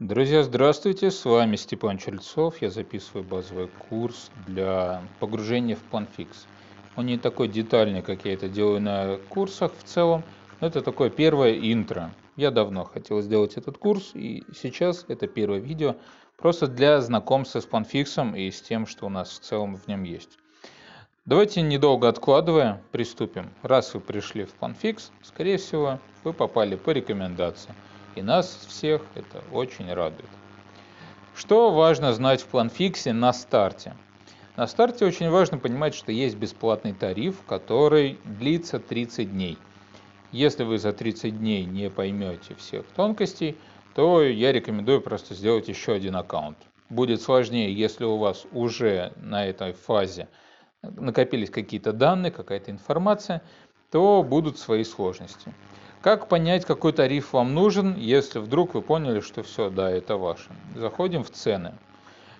Друзья, здравствуйте! С вами Степан Чельцов. Я записываю базовый курс для погружения в PlanFix. Он не такой детальный, как я это делаю на курсах в целом, но это такое первое интро. Я давно хотел сделать этот курс, и сейчас это первое видео просто для знакомства с PlanFix и с тем, что у нас в целом в нем есть. Давайте недолго откладывая, приступим. Раз вы пришли в PlanFix, скорее всего, вы попали по рекомендации – и нас всех это очень радует. Что важно знать в планфиксе на старте? На старте очень важно понимать, что есть бесплатный тариф, который длится 30 дней. Если вы за 30 дней не поймете всех тонкостей, то я рекомендую просто сделать еще один аккаунт. Будет сложнее, если у вас уже на этой фазе накопились какие-то данные, какая-то информация, то будут свои сложности. Как понять, какой тариф вам нужен, если вдруг вы поняли, что все, да, это ваше. Заходим в цены.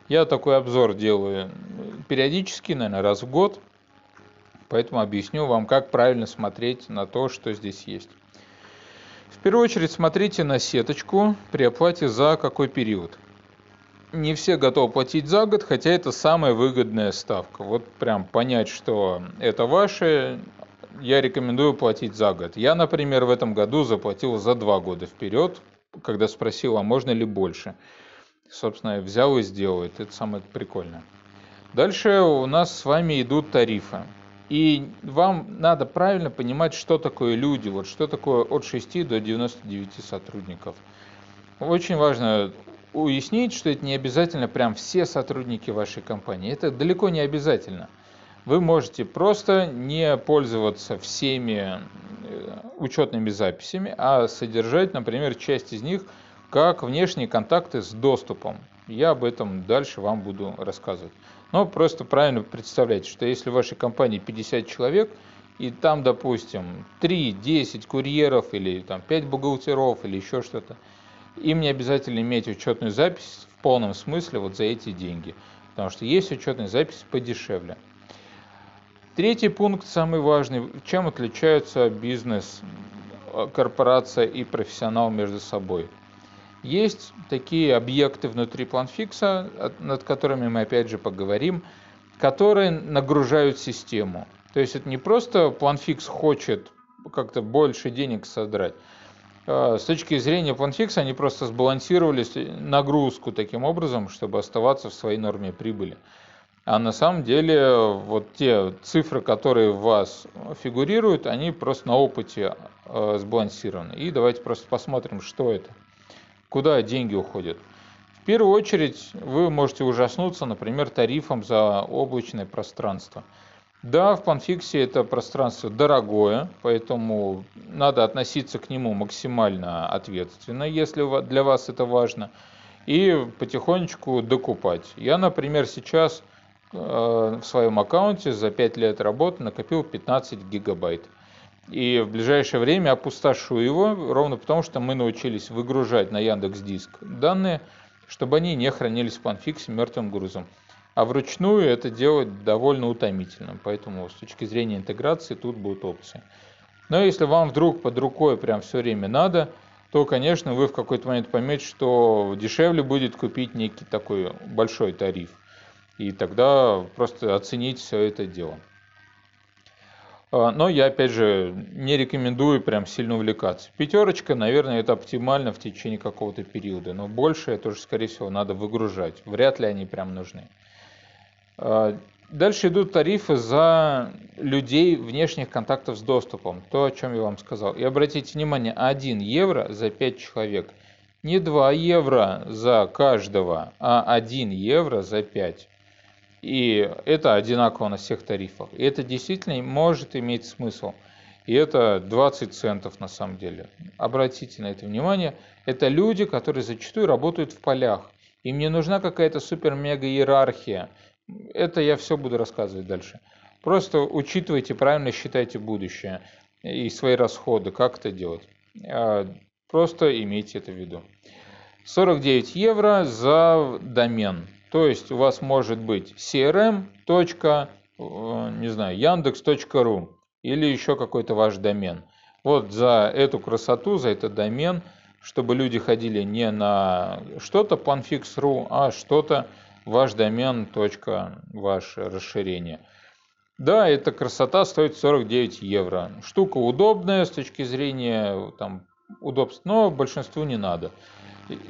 Я такой обзор делаю периодически, наверное, раз в год. Поэтому объясню вам, как правильно смотреть на то, что здесь есть. В первую очередь смотрите на сеточку при оплате за какой период. Не все готовы платить за год, хотя это самая выгодная ставка. Вот прям понять, что это ваше, я рекомендую платить за год. Я, например, в этом году заплатил за два года вперед, когда спросил, а можно ли больше. Собственно, взял и сделал. Это самое прикольное. Дальше у нас с вами идут тарифы. И вам надо правильно понимать, что такое люди, вот что такое от 6 до 99 сотрудников. Очень важно уяснить, что это не обязательно прям все сотрудники вашей компании. Это далеко не обязательно вы можете просто не пользоваться всеми э, учетными записями, а содержать, например, часть из них как внешние контакты с доступом. Я об этом дальше вам буду рассказывать. Но просто правильно представляйте, что если в вашей компании 50 человек, и там, допустим, 3-10 курьеров или там 5 бухгалтеров или еще что-то, им не обязательно иметь учетную запись в полном смысле вот за эти деньги. Потому что есть учетная запись подешевле. Третий пункт, самый важный. Чем отличаются бизнес, э, корпорация и профессионал между собой? Есть такие объекты внутри планфикса, над которыми мы опять же поговорим, которые нагружают систему. То есть это не просто планфикс хочет как-то больше денег содрать. Э, с точки зрения планфикса они просто сбалансировали нагрузку таким образом, чтобы оставаться в своей норме прибыли. А на самом деле вот те цифры, которые у вас фигурируют, они просто на опыте э, сбалансированы. И давайте просто посмотрим, что это, куда деньги уходят. В первую очередь вы можете ужаснуться, например, тарифом за облачное пространство. Да, в Панфиксе это пространство дорогое, поэтому надо относиться к нему максимально ответственно, если для вас это важно, и потихонечку докупать. Я, например, сейчас в своем аккаунте за 5 лет работы накопил 15 гигабайт. И в ближайшее время опустошу его, ровно потому, что мы научились выгружать на Яндекс Диск данные, чтобы они не хранились в панфиксе мертвым грузом. А вручную это делать довольно утомительно, поэтому с точки зрения интеграции тут будут опции. Но если вам вдруг под рукой прям все время надо, то, конечно, вы в какой-то момент поймете, что дешевле будет купить некий такой большой тариф и тогда просто оценить все это дело. А, но я, опять же, не рекомендую прям сильно увлекаться. Пятерочка, наверное, это оптимально в течение какого-то периода, но больше это уже, скорее всего, надо выгружать. Вряд ли они прям нужны. А, дальше идут тарифы за людей внешних контактов с доступом. То, о чем я вам сказал. И обратите внимание, 1 евро за 5 человек. Не 2 евро за каждого, а 1 евро за 5. И это одинаково на всех тарифах. И это действительно может иметь смысл. И это 20 центов на самом деле. Обратите на это внимание. Это люди, которые зачастую работают в полях. Им не нужна какая-то супер-мега иерархия. Это я все буду рассказывать дальше. Просто учитывайте, правильно считайте будущее и свои расходы, как это делать. А, просто имейте это в виду. 49 евро за домен. То есть у вас может быть crm. Э, не знаю, яндекс.ру или еще какой-то ваш домен. Вот за эту красоту, за этот домен чтобы люди ходили не на что-то planfix.ru, а что-то ваш домен, точка, ваше расширение. Да, эта красота стоит 49 евро. Штука удобная с точки зрения там, удобств, но большинству не надо.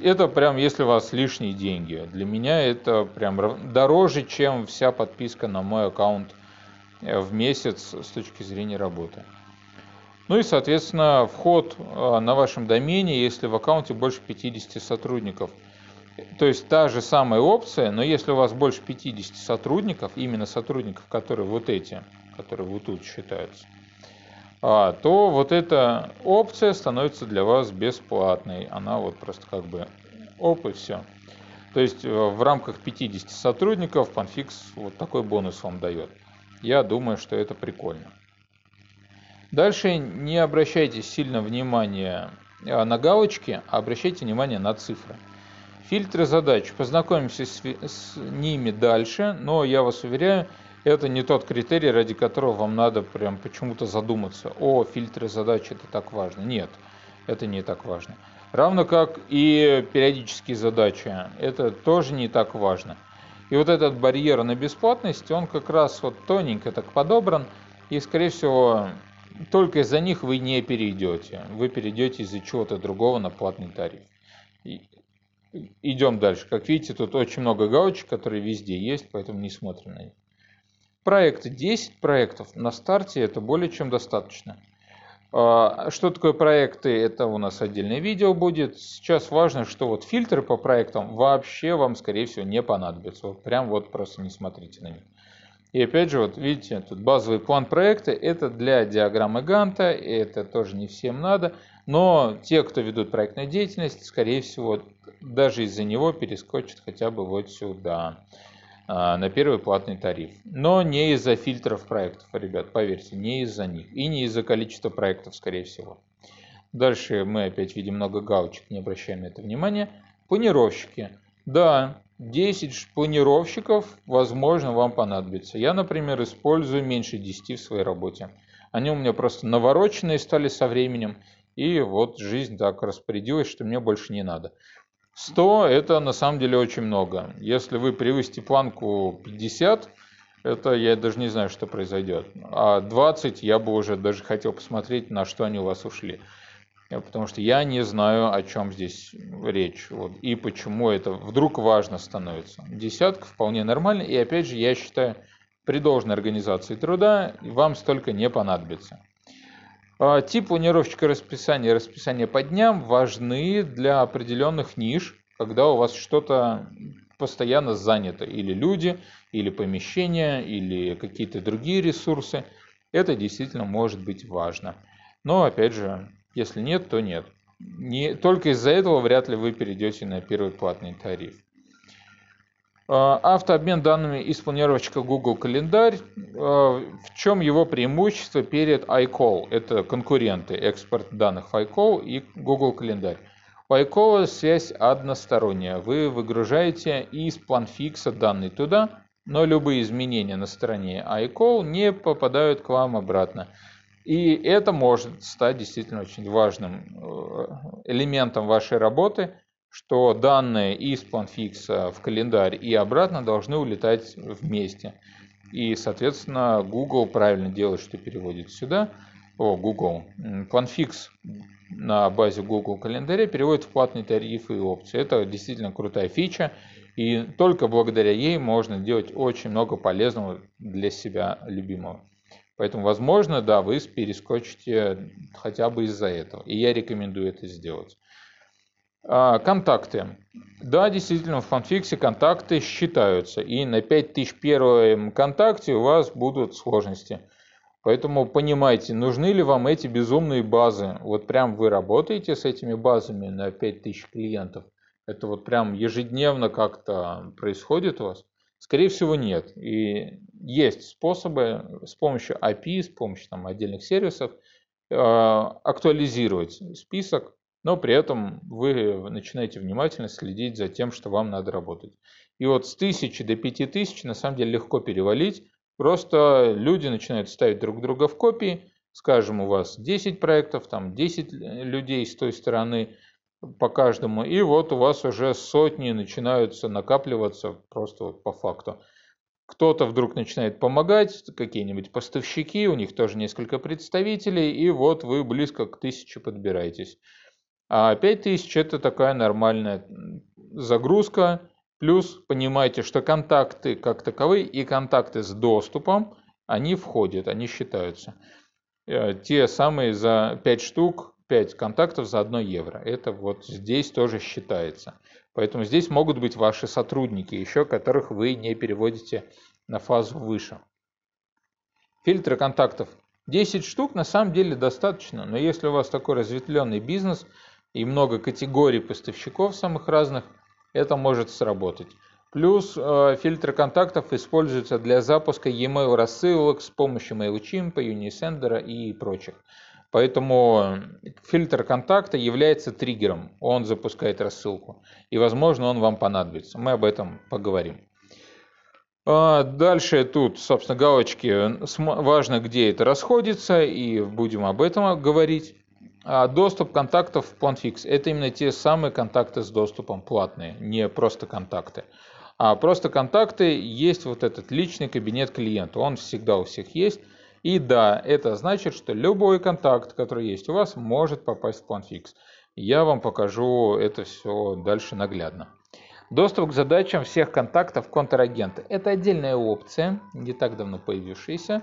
Это прям, если у вас лишние деньги. Для меня это прям дороже, чем вся подписка на мой аккаунт э, в месяц с точки зрения работы. Ну и, соответственно, вход э, на вашем домене, если в аккаунте больше 50 сотрудников. То есть та же самая опция, но если у вас больше 50 сотрудников, именно сотрудников, которые вот эти, которые вот тут считаются, то вот эта опция становится для вас бесплатной. Она вот просто как бы оп и все. То есть э, в рамках 50 сотрудников Panfix вот такой бонус вам дает. Я думаю, что это прикольно. Дальше не обращайте сильно внимания э, на галочки, а обращайте внимание на цифры. Фильтры задач. Познакомимся с, с ними дальше, но я вас уверяю, это не тот критерий, ради которого вам надо прям почему-то задуматься. О, фильтры задач это так важно. Нет, это не так важно. Равно как и периодические задачи. Это тоже не так важно. И вот этот барьер на бесплатность, он как раз вот тоненько так подобран. И, скорее всего, только из-за них вы не перейдете. Вы перейдете из-за чего-то другого на платный тариф. Идем дальше. Как видите, тут очень много галочек, которые везде есть, поэтому не смотрим на них. Проекты. 10 проектов на старте это более чем достаточно. А, что такое проекты, это у нас отдельное видео будет. Сейчас важно, что вот фильтры по проектам вообще вам, скорее всего, не понадобятся. Вот прям вот просто не смотрите на них. И опять же, вот видите, тут базовый план проекта, это для диаграммы Ганта, это тоже не всем надо, но те, кто ведут проектную деятельность, скорее всего, даже из-за него перескочат хотя бы вот сюда. А, на первый платный тариф. Но не из-за фильтров проектов, ребят, поверьте, не из-за них. И не из-за количества проектов, скорее всего. Дальше мы опять видим много галочек, не обращаем на это внимания. Планировщики. Да, 10 планировщиков, возможно, вам понадобится. Я, например, использую меньше 10 в своей работе. Они у меня просто навороченные стали со временем. И вот жизнь так распорядилась, что мне больше не надо. 100 это на самом деле очень много. Если вы превысите планку 50, это я даже не знаю, что произойдет. А 20 я бы уже даже хотел посмотреть, на что они у вас ушли. Потому что я не знаю, о чем здесь речь. Вот, и почему это вдруг важно становится. Десятка вполне нормально. И опять же, я считаю, при должной организации труда вам столько не понадобится. А, тип планировщика расписания и расписание по дням важны для определенных ниш, когда у вас что-то постоянно занято, или люди, или помещения, или какие-то другие ресурсы. Это действительно может быть важно. Но опять же, если нет, то нет. Не, только из-за этого вряд ли вы перейдете на первый платный тариф. А, автообмен данными из планировщика Google Календарь. А, в чем его преимущество перед iCall? Это конкуренты экспорт данных в iCall и Google Календарь. У iCall связь односторонняя. Вы выгружаете из планфикса данные туда, но любые изменения на стороне iCall не попадают к вам обратно. И это может стать действительно очень важным э, элементом вашей работы – что данные из планфикса в календарь и обратно должны улетать вместе. И, соответственно, Google правильно делает, что переводит сюда. О, Google. Планфикс на базе Google календаря переводит в платные тарифы и опции. Это действительно крутая фича. И только благодаря ей можно делать очень много полезного для себя любимого. Поэтому, возможно, да, вы перескочите хотя бы из-за этого. И я рекомендую это сделать. А, контакты. Да, действительно, в Планфиксе контакты считаются. И на 5001 контакте у вас будут сложности. Поэтому понимайте, нужны ли вам эти безумные базы. Вот прям вы работаете с этими базами на 5000 клиентов. Это вот прям ежедневно как-то происходит у вас. Скорее всего нет. И есть способы с помощью API, с помощью там, отдельных сервисов а, актуализировать список но при этом вы начинаете внимательно следить за тем, что вам надо работать. И вот с 1000 до 5000 на самом деле легко перевалить. Просто люди начинают ставить друг друга в копии. Скажем, у вас 10 проектов, там 10 людей с той стороны. по каждому. И вот у вас уже сотни начинаются накапливаться просто вот по факту. Кто-то вдруг начинает помогать, какие-нибудь поставщики, у них тоже несколько представителей, и вот вы близко к тысяче подбираетесь. А 5000 это такая нормальная загрузка, плюс понимаете, что контакты как таковые и контакты с доступом, они входят, они считаются. Э, те самые за 5 штук, 5 контактов за 1 евро. Это вот здесь тоже считается. Поэтому здесь могут быть ваши сотрудники, еще которых вы не переводите на фазу выше. Фильтры контактов 10 штук на самом деле достаточно, но если у вас такой разветвленный бизнес и много категорий поставщиков самых разных, это может сработать. Плюс э, фильтры контактов используются для запуска e-mail рассылок с помощью MailChimp, Unisender и прочих. Поэтому фильтр контакта является триггером. Он запускает рассылку. И, возможно, он вам понадобится. Мы об этом поговорим. А дальше тут, собственно, галочки. Важно, где это расходится, и будем об этом говорить. А доступ контактов в PlanFix – это именно те самые контакты с доступом платные, не просто контакты. А просто контакты есть вот этот личный кабинет клиента, он всегда у всех есть. И да, это значит, что любой контакт, который есть у вас, может попасть в PlanFix. Я вам покажу это все дальше наглядно. Доступ к задачам всех контактов контрагента – это отдельная опция, не так давно появившаяся.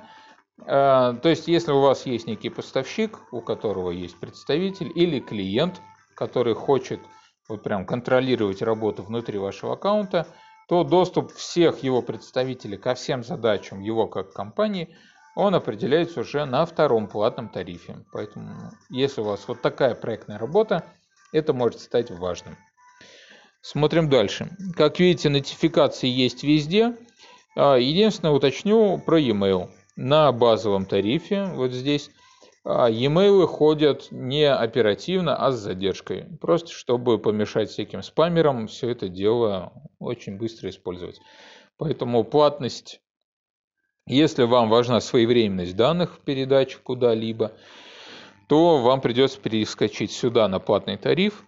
А, то есть, если у вас есть некий поставщик, у которого есть представитель, или клиент, который хочет вот прям контролировать работу внутри вашего аккаунта, то доступ всех его представителей ко всем задачам его как компании, он определяется уже на втором платном тарифе. Поэтому, если у вас вот такая проектная работа, это может стать важным. Смотрим дальше. Как видите, нотификации есть везде. А, единственное, уточню про e-mail. На базовом тарифе, вот здесь, а e-mail ходят не оперативно, а с задержкой. Просто чтобы помешать всяким спамерам все это дело очень быстро использовать. Поэтому платность, если вам важна своевременность данных в передаче куда-либо, то вам придется перескочить сюда на платный тариф,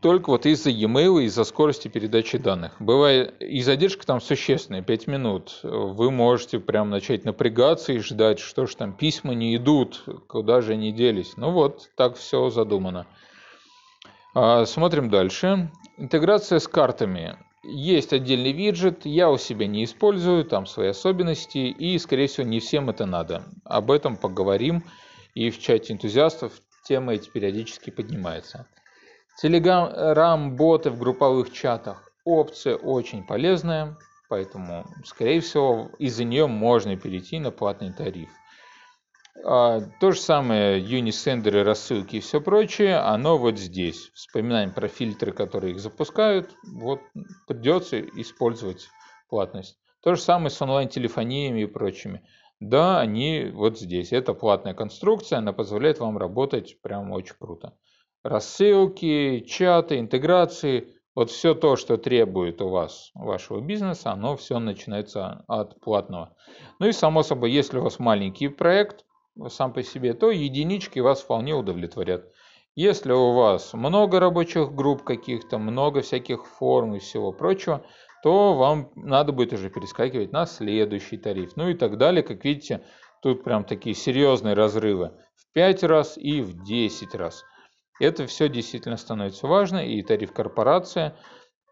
только вот из-за e-mail, из-за скорости передачи данных. Бывает и задержка там существенная, 5 минут. Вы можете прям начать напрягаться и ждать, что ж там письма не идут, куда же они делись. Ну вот, так все задумано. А, смотрим дальше. Интеграция с картами. Есть отдельный виджет, я у себя не использую, там свои особенности, и, скорее всего, не всем это надо. Об этом поговорим, и в чате энтузиастов тема эти периодически поднимается. Telegram-боты в групповых чатах. Опция очень полезная, поэтому, скорее всего, из-за нее можно перейти на платный тариф. А, то же самое Unisender, рассылки и все прочее, оно вот здесь. Вспоминаем про фильтры, которые их запускают. Вот придется использовать платность. То же самое с онлайн-телефониями и прочими. Да, они вот здесь. Это платная конструкция, она позволяет вам работать прям очень круто рассылки, чаты, интеграции, вот все то, что требует у вас вашего бизнеса, оно все начинается от платного. Ну и само собой, если у вас маленький проект сам по себе, то единички вас вполне удовлетворят. Если у вас много рабочих групп каких-то, много всяких форм и всего прочего, то вам надо будет уже перескакивать на следующий тариф. Ну и так далее. Как видите, тут прям такие серьезные разрывы в 5 раз и в 10 раз. Это все действительно становится важно, и тариф корпорация,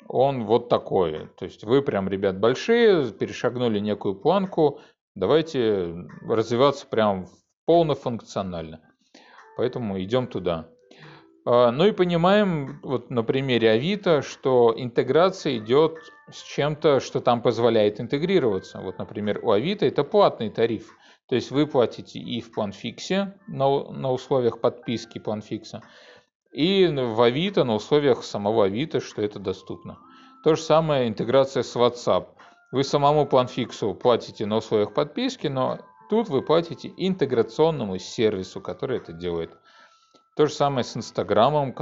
он вот такой. То есть вы прям, ребят, большие, перешагнули некую планку, давайте развиваться прям полнофункционально. Поэтому идем туда. А, ну и понимаем вот на примере Авито, что интеграция идет с чем-то, что там позволяет интегрироваться. Вот, например, у Авито это платный тариф. То есть вы платите и в планфиксе на, на условиях подписки планфикса, и в Авито, на условиях самого Авито, что это доступно. То же самое интеграция с WhatsApp. Вы самому планфиксу платите на условиях подписки, но тут вы платите интеграционному сервису, который это делает. То же самое с Инстаграмом,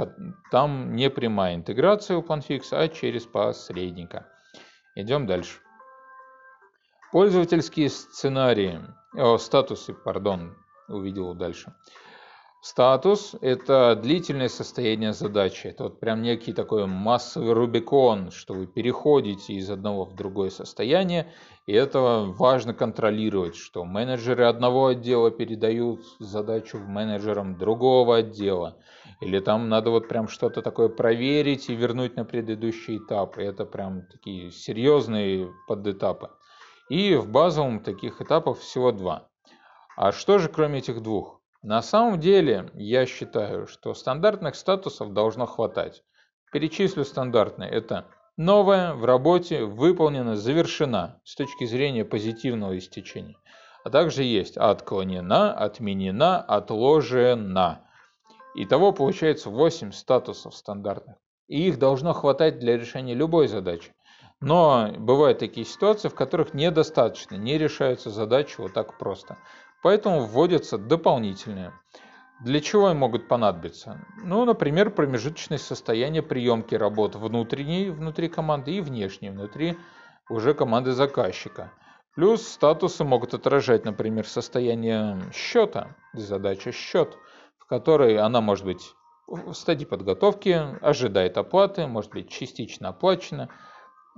там не прямая интеграция у планфикса, а через посредника. Идем дальше. Пользовательские сценарии, о, статусы, пардон, увидел дальше. Статус – это длительное состояние задачи. Это вот прям некий такой массовый рубикон, что вы переходите из одного в другое состояние, и это важно контролировать, что менеджеры одного отдела передают задачу менеджерам другого отдела, или там надо вот прям что-то такое проверить и вернуть на предыдущий этап. И это прям такие серьезные подэтапы. И в базовом таких этапов всего два. А что же кроме этих двух? На самом деле, я считаю, что стандартных статусов должно хватать. Перечислю стандартные. Это новое в работе, выполнено, завершена с точки зрения позитивного истечения. А также есть отклонена, отменена, отложена. Итого получается 8 статусов стандартных. И их должно хватать для решения любой задачи. Но бывают такие ситуации, в которых недостаточно, не решаются задачи вот так просто. Поэтому вводятся дополнительные. Для чего они могут понадобиться? Ну, например, промежуточное состояние приемки работ внутренней внутри команды и внешней внутри уже команды заказчика. Плюс статусы могут отражать, например, состояние счета, задача счет, в которой она может быть в стадии подготовки, ожидает оплаты, может быть частично оплачена,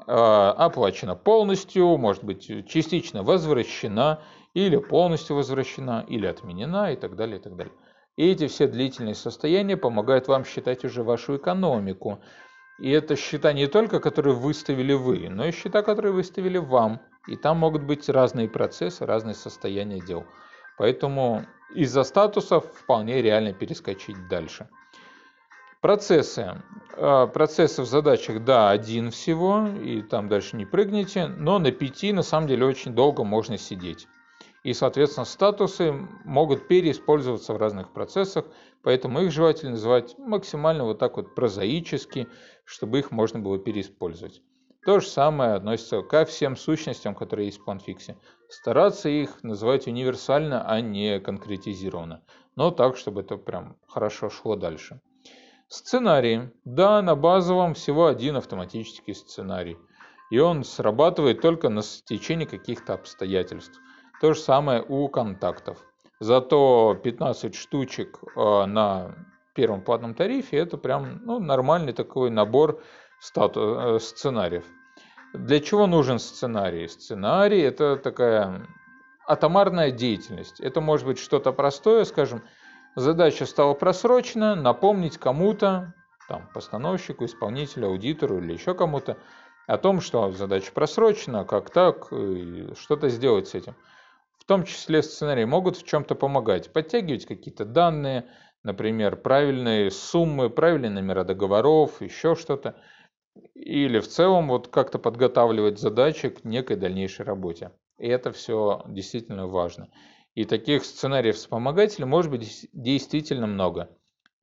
оплачена полностью, может быть частично возвращена или полностью возвращена, или отменена и так далее, и так далее. И эти все длительные состояния помогают вам считать уже вашу экономику. И это счета не только, которые выставили вы, но и счета, которые выставили вам. И там могут быть разные процессы, разные состояния дел. Поэтому из-за статусов вполне реально перескочить дальше. Процессы. А, процессы в задачах, да, один всего, и там дальше не прыгните, но на пяти на самом деле очень долго можно сидеть и, соответственно, статусы могут переиспользоваться в разных процессах, поэтому их желательно называть максимально вот так вот прозаически, чтобы их можно было переиспользовать. То же самое относится ко всем сущностям, которые есть в планфиксе. Стараться их называть универсально, а не конкретизированно. Но так, чтобы это прям хорошо шло дальше. Сценарий. Да, на базовом всего один автоматический сценарий. И он срабатывает только на стечении каких-то обстоятельств. То же самое у контактов. Зато 15 штучек э, на первом платном тарифе это прям ну, нормальный такой набор стату, э, сценариев. Для чего нужен сценарий? Сценарий это такая атомарная деятельность. Это может быть что-то простое, скажем, задача стала просрочена, напомнить кому-то, там, постановщику, исполнителю, аудитору или еще кому-то, о том, что задача просрочена, как так, что-то сделать с этим том числе сценарии могут в чем-то помогать, подтягивать какие-то данные, например, правильные суммы, правильные номера договоров, еще что-то. Или в целом вот как-то подготавливать задачи к некой дальнейшей работе. И это все действительно важно. И таких сценариев вспомогателей может быть действительно много.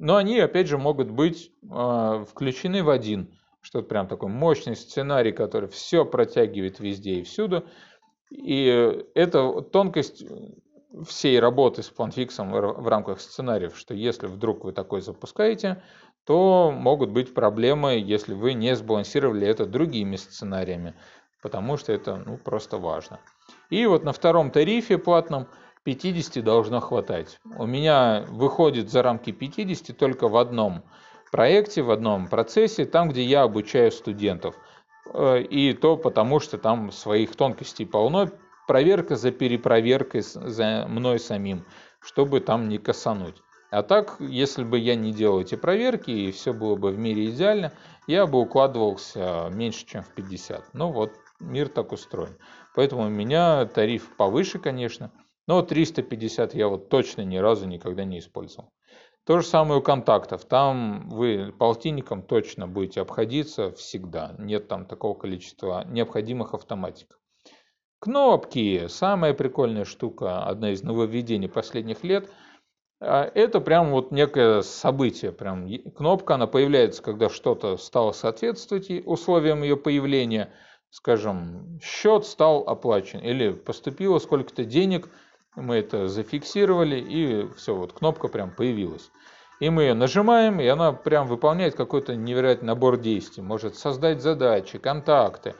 Но они, опять же, могут быть э, включены в один, что прям такой мощный сценарий, который все протягивает везде и всюду. И это тонкость всей работы с планфиксом в рамках сценариев, что если вдруг вы такой запускаете, то могут быть проблемы, если вы не сбалансировали это другими сценариями, потому что это ну, просто важно. И вот на втором тарифе платном 50 должно хватать. У меня выходит за рамки 50 только в одном проекте, в одном процессе, там, где я обучаю студентов – Э, и то потому, что там своих тонкостей полно, проверка за перепроверкой за мной самим, чтобы там не косануть. А так, если бы я не делал эти проверки и все было бы в мире идеально, я бы укладывался меньше, чем в 50. Ну вот, мир так устроен. Поэтому у меня тариф повыше, конечно, но 350 я вот точно ни разу никогда не использовал. То же самое у контактов. Там вы полтинником точно будете обходиться всегда. Нет там такого количества необходимых автоматик. Кнопки. Самая прикольная штука, одна из нововведений последних лет. А, это прям вот некое событие. Прям кнопка, она появляется, когда что-то стало соответствовать условиям ее появления. Скажем, счет стал оплачен или поступило сколько-то денег – мы это зафиксировали, и все, вот кнопка прям появилась. И мы ее нажимаем, и она прям выполняет какой-то невероятный набор действий. Может создать задачи, контакты,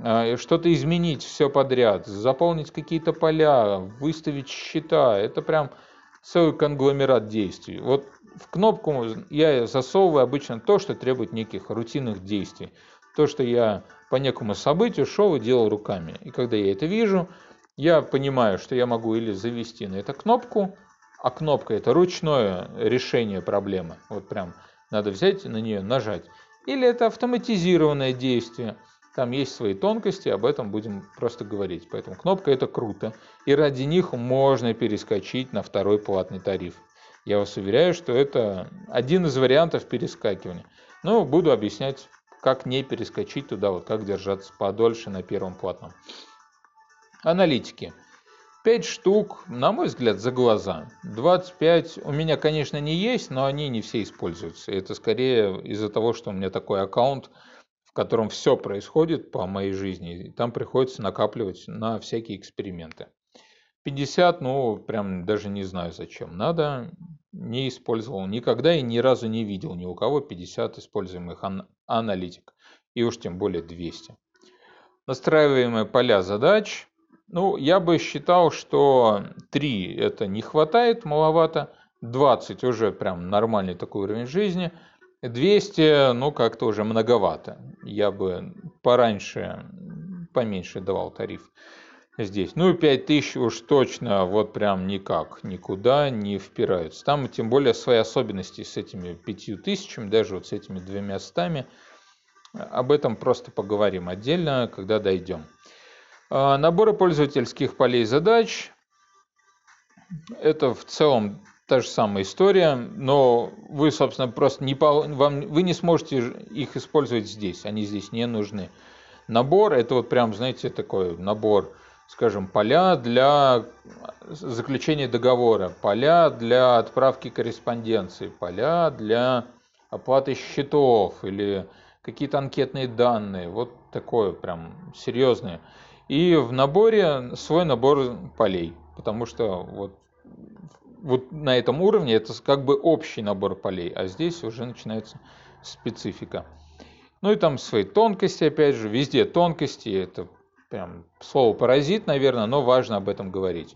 а, что-то изменить все подряд, заполнить какие-то поля, выставить счета. Это прям целый конгломерат действий. Вот в кнопку я засовываю обычно то, что требует неких рутинных действий. То, что я по некому событию шел и делал руками. И когда я это вижу, я понимаю, что я могу или завести на эту кнопку, а кнопка это ручное решение проблемы. Вот прям надо взять на нее нажать. Или это автоматизированное действие. Там есть свои тонкости, об этом будем просто говорить. Поэтому кнопка это круто. И ради них можно перескочить на второй платный тариф. Я вас уверяю, что это один из вариантов перескакивания. Но буду объяснять, как не перескочить туда, вот как держаться подольше на первом платном. Аналитики. 5 штук, на мой взгляд, за глаза. 25 у меня, конечно, не есть, но они не все используются. Это скорее из-за того, что у меня такой аккаунт, в котором все происходит по моей жизни. И там приходится накапливать на всякие эксперименты. 50, ну, прям даже не знаю зачем. Надо, не использовал никогда и ни разу не видел ни у кого 50 используемых ан- аналитик. И уж тем более 200. Настраиваемые поля задач – ну, я бы считал, что 3 это не хватает, маловато. 20 уже прям нормальный такой уровень жизни. 200, ну, как-то уже многовато. Я бы пораньше, поменьше давал тариф здесь. Ну и 5000 уж точно вот прям никак, никуда не впираются. Там тем более свои особенности с этими 5000, даже вот с этими двумя стами. Об этом просто поговорим отдельно, когда дойдем. А, наборы пользовательских полей задач. Это в целом та же самая история, но вы, собственно, просто не, вам, вы не сможете их использовать здесь, они здесь не нужны. Набор – это вот прям, знаете, такой набор, скажем, поля для заключения договора, поля для отправки корреспонденции, поля для оплаты счетов или какие-то анкетные данные, вот такое прям серьезное. И в наборе свой набор полей, потому что вот, вот на этом уровне это как бы общий набор полей, а здесь уже начинается специфика. Ну и там свои тонкости, опять же, везде тонкости, это прям слово паразит, наверное, но важно об этом говорить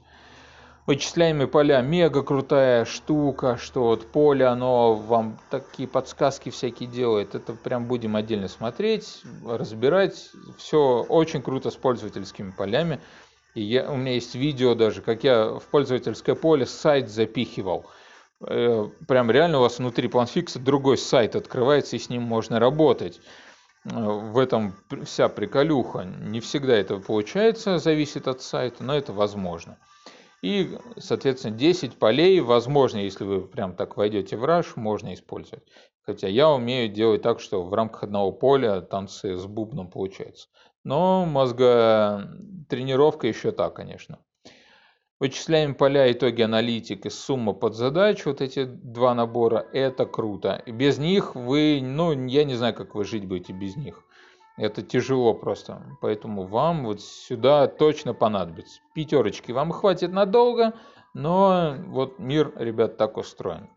вычисляемые поля мега крутая штука, что вот поле, оно вам такие подсказки всякие делает. Это прям будем отдельно смотреть, разбирать. Все очень круто с пользовательскими полями. И я, у меня есть видео даже, как я в пользовательское поле сайт запихивал. Э, прям реально у вас внутри планфикса другой сайт открывается, и с ним можно работать. Э, в этом вся приколюха. Не всегда это получается, зависит от сайта, но это возможно. И, соответственно, 10 полей, возможно, если вы прям так войдете в раш, можно использовать. Хотя я умею делать так, что в рамках одного поля танцы с бубном получается. Но мозга тренировка еще так, конечно. Вычисляем поля, итоги аналитики, сумма под задач, вот эти два набора, это круто. Без них вы, ну, я не знаю, как вы жить будете без них. Это тяжело просто. Поэтому вам вот сюда точно понадобится. Пятерочки вам хватит надолго, но вот мир, ребят, так устроен.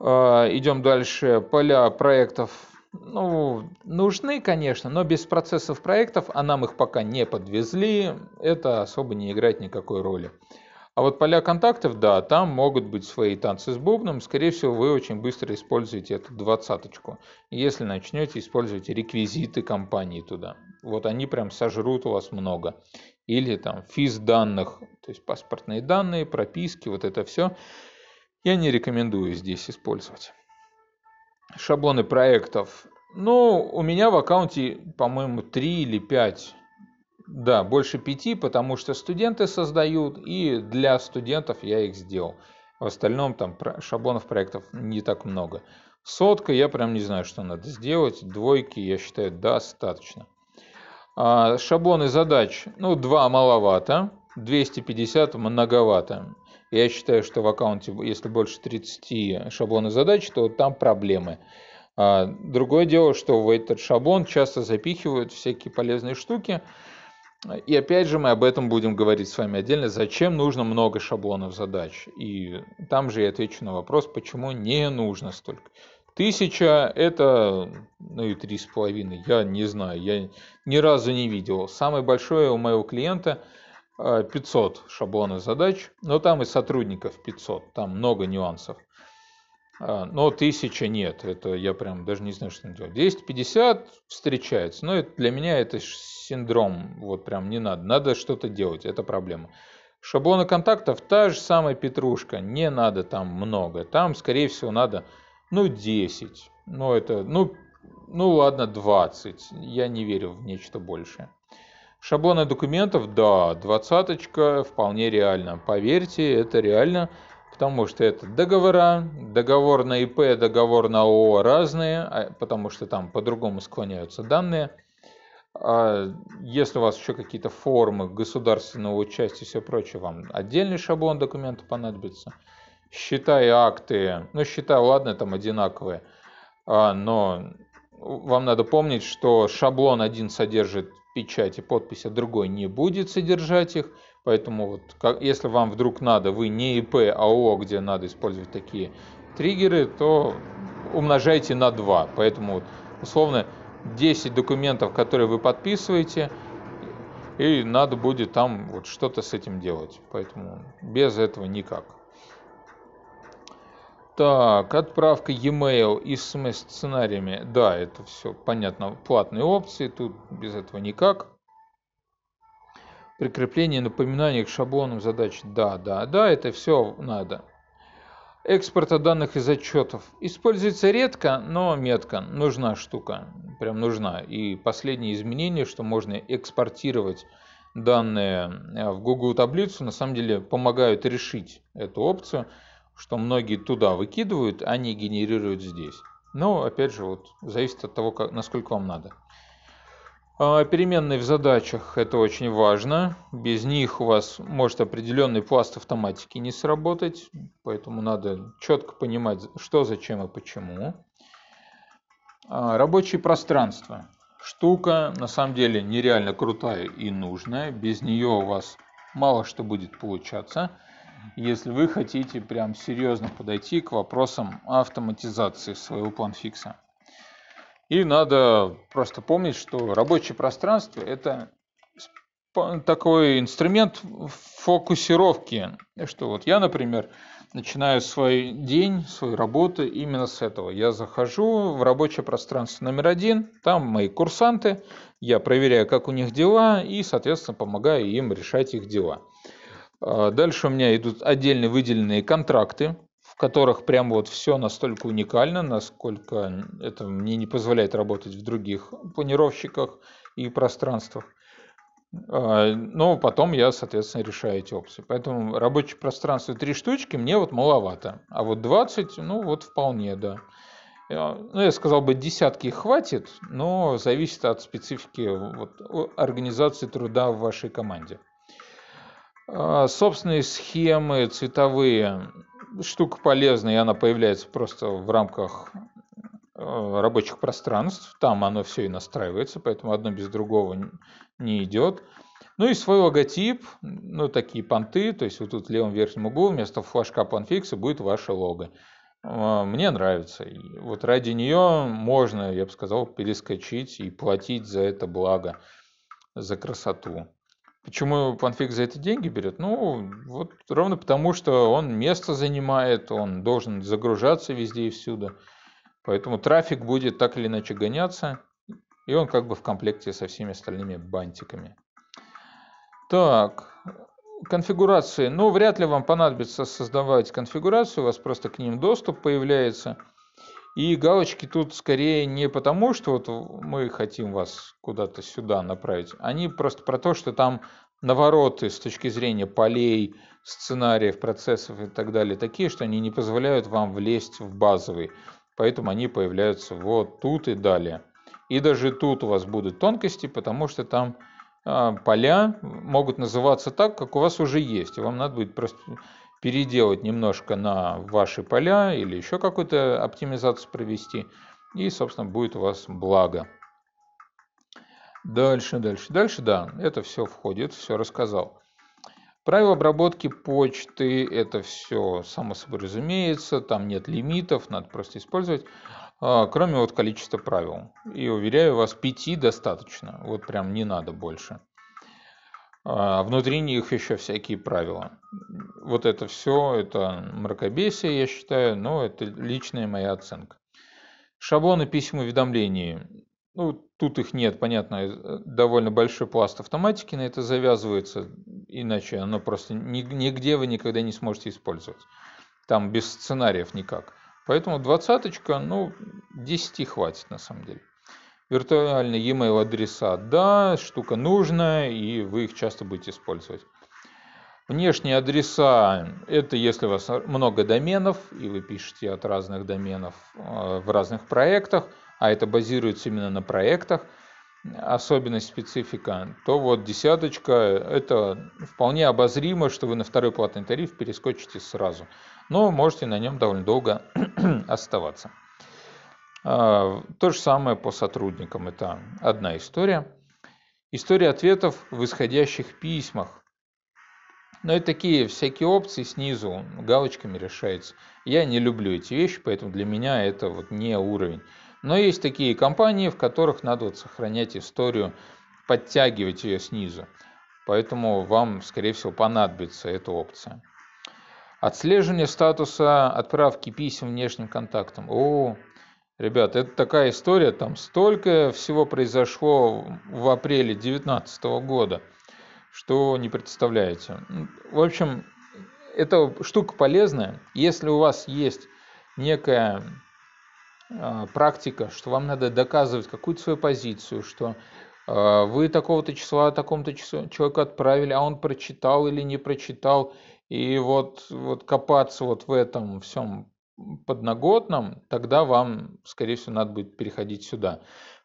А, идем дальше. Поля проектов ну, нужны, конечно, но без процессов проектов, а нам их пока не подвезли, это особо не играет никакой роли. А вот поля контактов, да, там могут быть свои танцы с бубном. Скорее всего, вы очень быстро используете эту двадцаточку. Если начнете использовать реквизиты компании туда. Вот они прям сожрут у вас много. Или там физ данных, то есть паспортные данные, прописки, вот это все. Я не рекомендую здесь использовать. Шаблоны проектов. Ну, у меня в аккаунте, по-моему, 3 или 5 да, больше пяти, потому что студенты создают, и для студентов я их сделал. В остальном там шаблонов проектов не так много. Сотка, я прям не знаю, что надо сделать. Двойки, я считаю, достаточно. А, шаблоны задач, ну, два маловато, 250 многовато. Я считаю, что в аккаунте, если больше 30 шаблонов задач, то там проблемы. А, другое дело, что в этот шаблон часто запихивают всякие полезные штуки, и опять же мы об этом будем говорить с вами отдельно, зачем нужно много шаблонов задач. И там же я отвечу на вопрос, почему не нужно столько. Тысяча это, ну и три с половиной, я не знаю, я ни разу не видел. Самое большое у моего клиента 500 шаблонов задач, но там и сотрудников 500, там много нюансов. А, но 1000 нет, это я прям даже не знаю, что делать. 250 встречается, но это, для меня это синдром, вот прям не надо, надо что-то делать, это проблема. Шаблоны контактов та же самая петрушка, не надо там много, там скорее всего надо ну 10, ну это, ну, ну ладно 20, я не верю в нечто большее. Шаблоны документов, да, двадцаточка вполне реально. Поверьте, это реально потому что это договора, договор на ИП, договор на ООО разные, а, потому что там по-другому склоняются данные. А если у вас еще какие-то формы государственного участия и все прочее, вам отдельный шаблон документа понадобится. Счета акты, ну счета, ладно, там одинаковые, а, но вам надо помнить, что шаблон один содержит печать и подпись, а другой не будет содержать их. Поэтому вот, как, если вам вдруг надо, вы не ИП, а ООО, где надо использовать такие триггеры, то умножайте на 2. Поэтому вот, условно 10 документов, которые вы подписываете, и надо будет там вот что-то с этим делать. Поэтому без этого никак. Так, отправка e-mail и смс-сценариями. Да, это все понятно, платные опции, тут без этого никак. Прикрепление напоминаний к шаблонам задач. Да, да, да, это все надо. Экспорта данных из отчетов. Используется редко, но метко. Нужна штука. Прям нужна. И последнее изменение, что можно экспортировать данные э, в Google таблицу, на самом деле помогают решить эту опцию, что многие туда выкидывают, а не генерируют здесь. Но опять же, вот зависит от того, как, насколько вам надо. А, переменные в задачах – это очень важно. Без них у вас может определенный пласт автоматики не сработать, поэтому надо четко понимать, что, зачем и почему. А, рабочее пространство. Штука на самом деле нереально крутая и нужная. Без нее у вас мало что будет получаться, если вы хотите прям серьезно подойти к вопросам автоматизации своего планфикса. И надо просто помнить, что рабочее пространство – это такой инструмент фокусировки. Что вот я, например, начинаю свой день, свою работу именно с этого. Я захожу в рабочее пространство номер один, там мои курсанты, я проверяю, как у них дела, и, соответственно, помогаю им решать их дела. А дальше у меня идут отдельно выделенные контракты, которых прям вот все настолько уникально, насколько это мне не позволяет работать в других планировщиках и пространствах. А, но потом я, соответственно, решаю эти опции. Поэтому рабочее пространство три штучки мне вот маловато. А вот 20, ну вот вполне, да. Ну, я сказал бы, десятки хватит, но зависит от специфики вот, организации труда в вашей команде. А, собственные схемы цветовые штука полезная, и она появляется просто в рамках э, рабочих пространств. Там оно все и настраивается, поэтому одно без другого не идет. Ну и свой логотип, ну такие понты, то есть вот тут в левом верхнем углу вместо флажка панфикса будет ваше лого. Э, мне нравится. Вот ради нее можно, я бы сказал, перескочить и платить за это благо, за красоту. Почему Панфик за это деньги берет? Ну, вот ровно потому, что он место занимает, он должен загружаться везде и всюду. Поэтому трафик будет так или иначе гоняться, и он как бы в комплекте со всеми остальными бантиками. Так, конфигурации. Ну, вряд ли вам понадобится создавать конфигурацию, у вас просто к ним доступ появляется – и галочки тут скорее не потому, что вот мы хотим вас куда-то сюда направить, они просто про то, что там навороты с точки зрения полей, сценариев, процессов и так далее такие, что они не позволяют вам влезть в базовый. Поэтому они появляются вот тут и далее. И даже тут у вас будут тонкости, потому что там поля могут называться так, как у вас уже есть. Вам надо будет просто переделать немножко на ваши поля или еще какую-то оптимизацию провести. И, собственно, будет у вас благо. Дальше, дальше, дальше, да, это все входит, все рассказал. Правила обработки почты, это все само собой разумеется, там нет лимитов, надо просто использовать, а, кроме вот количества правил. И уверяю вас, пяти достаточно, вот прям не надо больше. а внутри них еще всякие правила. Вот это все, это мракобесие, я считаю, но это личная моя оценка. Шаблоны писем уведомлений. Ну, тут их нет, понятно, довольно большой пласт автоматики на это завязывается, иначе оно просто нигде вы никогда не сможете использовать. Там без сценариев никак. Поэтому двадцаточка, ну, 10 хватит на самом деле. Виртуальные e-mail адреса, да, штука нужная, и вы их часто будете использовать. Внешние адреса – это если у вас много доменов, и вы пишете от разных доменов э, в разных проектах, а это базируется именно на проектах, особенность специфика, то вот десяточка – это вполне обозримо, что вы на второй платный тариф перескочите сразу. Но можете на нем довольно долго оставаться. А, то же самое по сотрудникам, это одна история. История ответов в исходящих письмах. Но это такие всякие опции снизу, галочками решается. Я не люблю эти вещи, поэтому для меня это вот не уровень. Но есть такие компании, в которых надо вот сохранять историю, подтягивать ее снизу. Поэтому вам, скорее всего, понадобится эта опция. Отслеживание статуса отправки писем внешним контактам. О, Ребят, это такая история, там столько всего произошло в апреле 2019 года, что не представляете. В общем, эта штука полезная. Если у вас есть некая э, практика, что вам надо доказывать какую-то свою позицию, что э, вы такого-то числа такому-то числу человеку отправили, а он прочитал или не прочитал, и вот, вот копаться вот в этом всем подноготном, тогда вам, скорее всего, надо будет переходить сюда.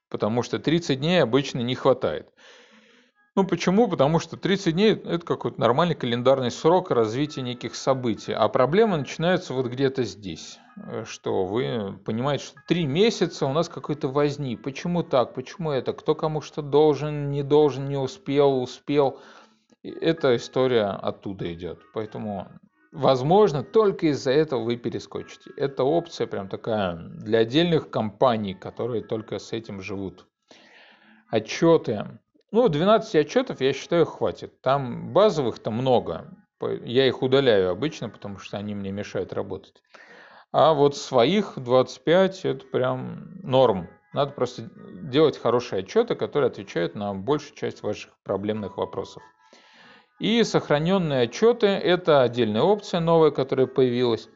Потому что 30 дней обычно не хватает. Ну почему? Потому что 30 дней это какой-то нормальный календарный срок развития неких событий. А проблема начинается вот где-то здесь. Э, что вы понимаете, что 3 месяца у нас какой-то возни. Почему так? Почему это? Кто кому что должен, не должен, не успел, успел. Эта история оттуда идет. Поэтому Возможно, только из-за этого вы перескочите. Это опция прям такая для отдельных компаний, которые только с этим живут. Отчеты. Ну, 12 отчетов, я считаю, хватит. Там базовых-то много. Я их удаляю обычно, потому что они мне мешают работать. А вот своих 25 это прям норм. Надо просто делать хорошие отчеты, которые отвечают на большую часть ваших проблемных вопросов. И сохраненные отчеты – это отдельная опция новая, которая появилась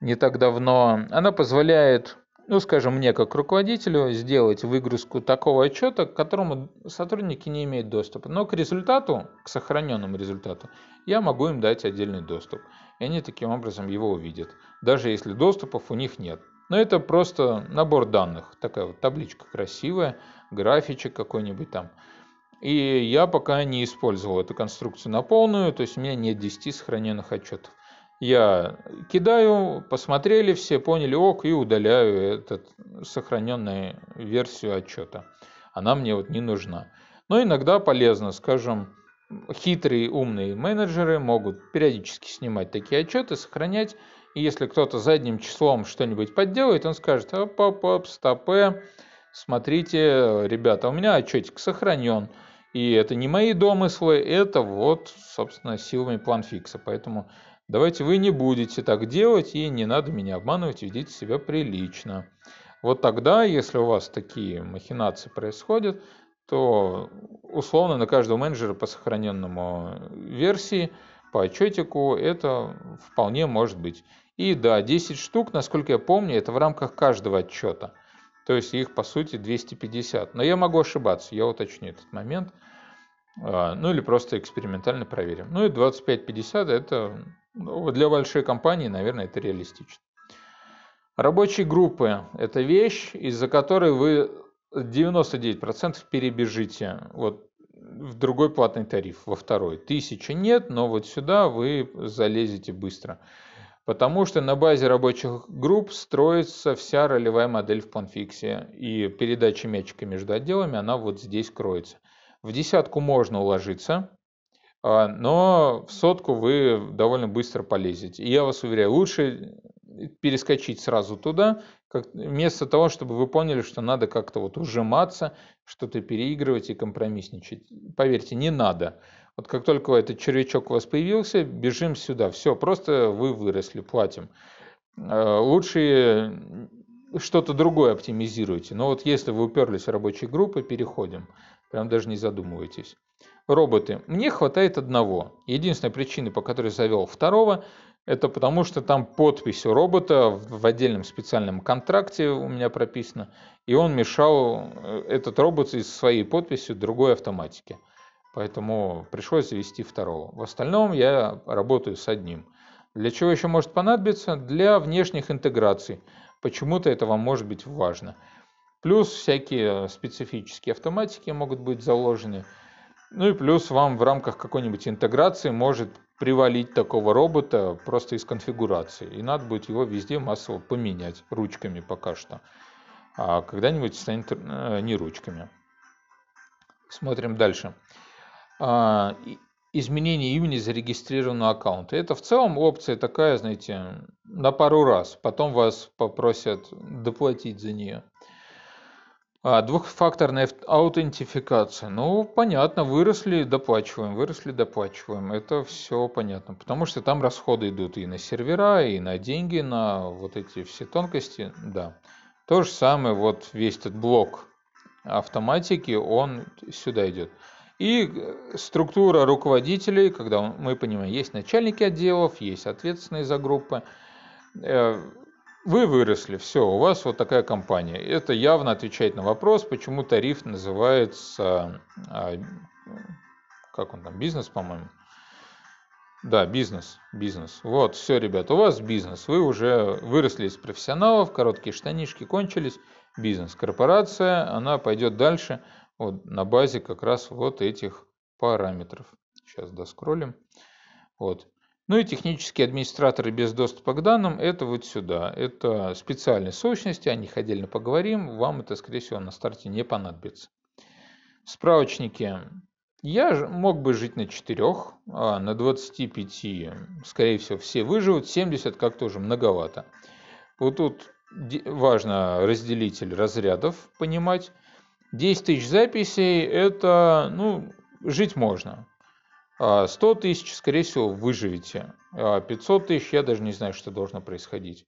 не так давно. Она позволяет, ну, скажем, мне как руководителю сделать выгрузку такого отчета, к которому сотрудники не имеют доступа. Но к результату, к сохраненному результату, я могу им дать отдельный доступ. И они таким образом его увидят, даже если доступов у них нет. Но это просто набор данных, такая вот табличка красивая, графичек какой-нибудь там – и я пока не использовал эту конструкцию на полную, то есть у меня нет 10 сохраненных отчетов. Я кидаю, посмотрели все, поняли ок, и удаляю эту сохраненную версию отчета. Она мне вот не нужна. Но иногда полезно, скажем, хитрые умные менеджеры могут периодически снимать такие отчеты, сохранять. И если кто-то задним числом что-нибудь подделает, он скажет, оп, оп, оп, стопе, смотрите, ребята, у меня отчетик сохранен. И это не мои домыслы, это вот, собственно, силами планфикса. Поэтому давайте вы не будете так делать и не надо меня обманывать, ведите себя прилично. Вот тогда, если у вас такие махинации происходят, то условно на каждого менеджера по сохраненному версии, по отчетику, это вполне может быть. И да, 10 штук, насколько я помню, это в рамках каждого отчета. То есть их по сути 250. Но я могу ошибаться, я уточню этот момент. А, ну или просто экспериментально проверим. Ну и 25-50 это ну, для большой компании, наверное, это реалистично. Рабочие группы – это вещь, из-за которой вы 99% перебежите вот в другой платный тариф, во второй. Тысяча нет, но вот сюда вы залезете быстро. Потому что на базе рабочих групп строится вся ролевая модель в планфиксе. И передача мячика между отделами, она вот здесь кроется. В десятку можно уложиться, а, но в сотку вы довольно быстро полезете. И я вас уверяю, лучше перескочить сразу туда, как, вместо того, чтобы вы поняли, что надо как-то вот ужиматься, что-то переигрывать и компромиссничать. Поверьте, не надо. Вот как только этот червячок у вас появился, бежим сюда. Все, просто вы выросли, платим. Э, лучше что-то другое оптимизируйте. Но вот если вы уперлись в рабочие группы, переходим. Прям даже не задумывайтесь. Роботы. Мне хватает одного. Единственная причина, по которой завел второго, это потому что там подпись у робота в отдельном специальном контракте у меня прописано, и он мешал э, этот робот из своей подписью другой автоматике. Поэтому пришлось завести второго. В остальном я работаю с одним. Для чего еще может понадобиться? Для внешних интеграций. Почему-то это вам может быть важно. Плюс всякие специфические автоматики могут быть заложены. Ну и плюс вам в рамках какой-нибудь интеграции может привалить такого робота просто из конфигурации. И надо будет его везде массово поменять ручками пока что. А когда-нибудь станет э, не ручками. Смотрим дальше. А, изменение имени зарегистрированного аккаунта. Это в целом опция такая, знаете, на пару раз. Потом вас попросят доплатить за нее. А, двухфакторная аутентификация. Ну, понятно, выросли, доплачиваем, выросли, доплачиваем. Это все понятно, потому что там расходы идут и на сервера, и на деньги, на вот эти все тонкости, да. То же самое, вот весь этот блок автоматики, он сюда идет. И э, структура руководителей, когда мы понимаем, есть начальники отделов, есть ответственные за группы. Э, вы выросли, все, у вас вот такая компания. Это явно отвечает на вопрос, почему тариф называется, а, как он там, бизнес, по-моему. Да, бизнес, бизнес. Вот, все, ребят, у вас бизнес. Вы уже выросли из профессионалов, короткие штанишки кончились. Бизнес, корпорация, она пойдет дальше вот на базе как раз вот этих параметров. Сейчас доскроллим. Вот. Ну и технические администраторы без доступа к данным, это вот сюда. Это специальные сущности, о них отдельно поговорим. Вам это, скорее всего, на старте не понадобится. Справочники. Я мог бы жить на 4, а на 25, скорее всего, все выживут. 70 как-то уже многовато. Вот тут важно разделитель разрядов понимать. 10 тысяч записей – это, ну, жить можно. 100 а тысяч, скорее всего, выживете. 500 а тысяч, я даже не знаю, что должно происходить.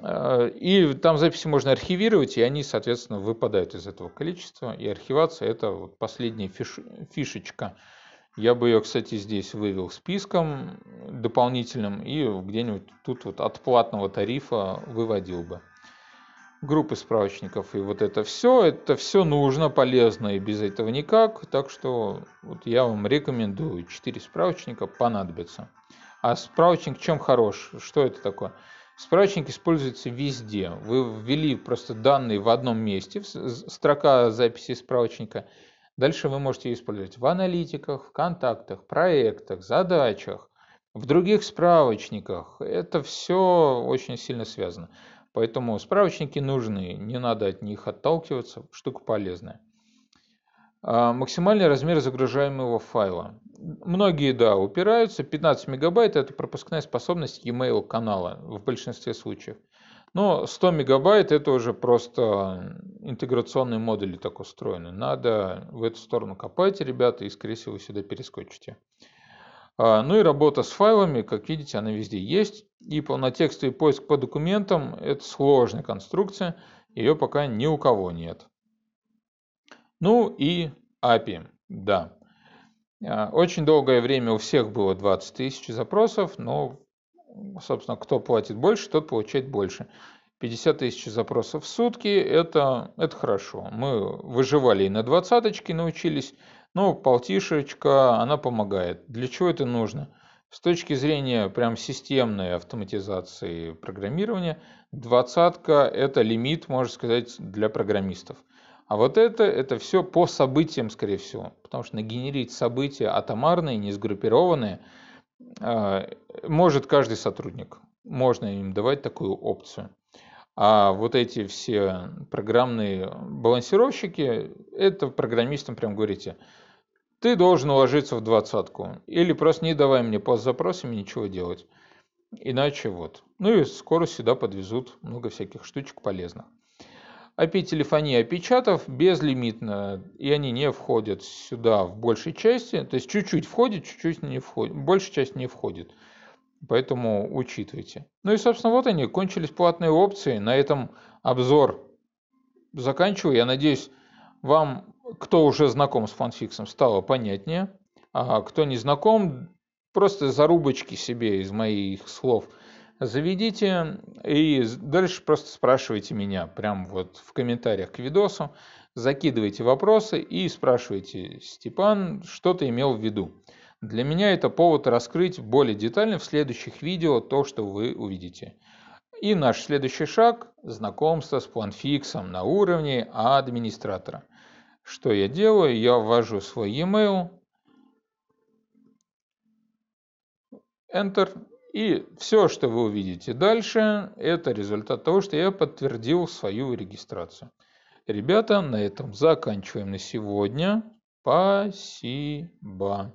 А, и там записи можно архивировать, и они, соответственно, выпадают из этого количества. И архивация – это последняя фиш, фишечка. Я бы ее, кстати, здесь вывел списком дополнительным и где-нибудь тут вот от платного тарифа выводил бы группы справочников и вот это все, это все нужно, полезно и без этого никак, так что вот я вам рекомендую, 4 справочника понадобится. А справочник чем хорош? Что это такое? Справочник используется везде. Вы ввели просто данные в одном месте, строка записи справочника. Дальше вы можете использовать в аналитиках, в контактах, проектах, задачах, в других справочниках. Это все очень сильно связано. Поэтому справочники нужны, не надо от них отталкиваться, штука полезная. А, максимальный размер загружаемого файла. Многие, да, упираются. 15 мегабайт – это пропускная способность e-mail канала в большинстве случаев. Но 100 мегабайт – это уже просто интеграционные модули так устроены. Надо в эту сторону копать, ребята, и, скорее всего, сюда перескочите. А, ну и работа с файлами, как видите, она везде есть. И полнотекстовый поиск по документам – это сложная конструкция, ее пока ни у кого нет. Ну и API, да. А, очень долгое время у всех было 20 тысяч запросов, но, собственно, кто платит больше, тот получает больше. 50 тысяч запросов в сутки это, – это хорошо. Мы выживали и на двадцаточке научились, но полтишечка, она помогает. Для чего это нужно? С точки зрения прям системной автоматизации программирования, двадцатка – это лимит, можно сказать, для программистов. А вот это, это все по событиям, скорее всего. Потому что нагенерить события атомарные, не сгруппированные, а, может каждый сотрудник. Можно им давать такую опцию. А вот эти все программные балансировщики, это программистам прям говорите – ты должен уложиться в двадцатку. Или просто не давай мне по запросами ничего делать. Иначе вот. Ну и скоро сюда подвезут много всяких штучек полезных. IP-телефония, IP-чатов безлимитно, и они не входят сюда в большей части, то есть чуть-чуть входит, чуть-чуть не входит, большая часть не входит. Поэтому учитывайте. Ну и, собственно, вот они, кончились платные опции. На этом обзор заканчиваю. Я надеюсь, вам, кто уже знаком с фанфиксом, стало понятнее. А кто не знаком, просто зарубочки себе из моих слов заведите и дальше просто спрашивайте меня прямо вот в комментариях к видосу. Закидывайте вопросы и спрашивайте, Степан, что ты имел в виду. Для меня это повод раскрыть более детально в следующих видео то, что вы увидите. И наш следующий шаг – знакомство с планфиксом на уровне администратора. Что я делаю? Я ввожу свой e-mail, Enter, и все, что вы увидите дальше, это результат того, что я подтвердил свою регистрацию. Ребята, на этом заканчиваем на сегодня. Спасибо.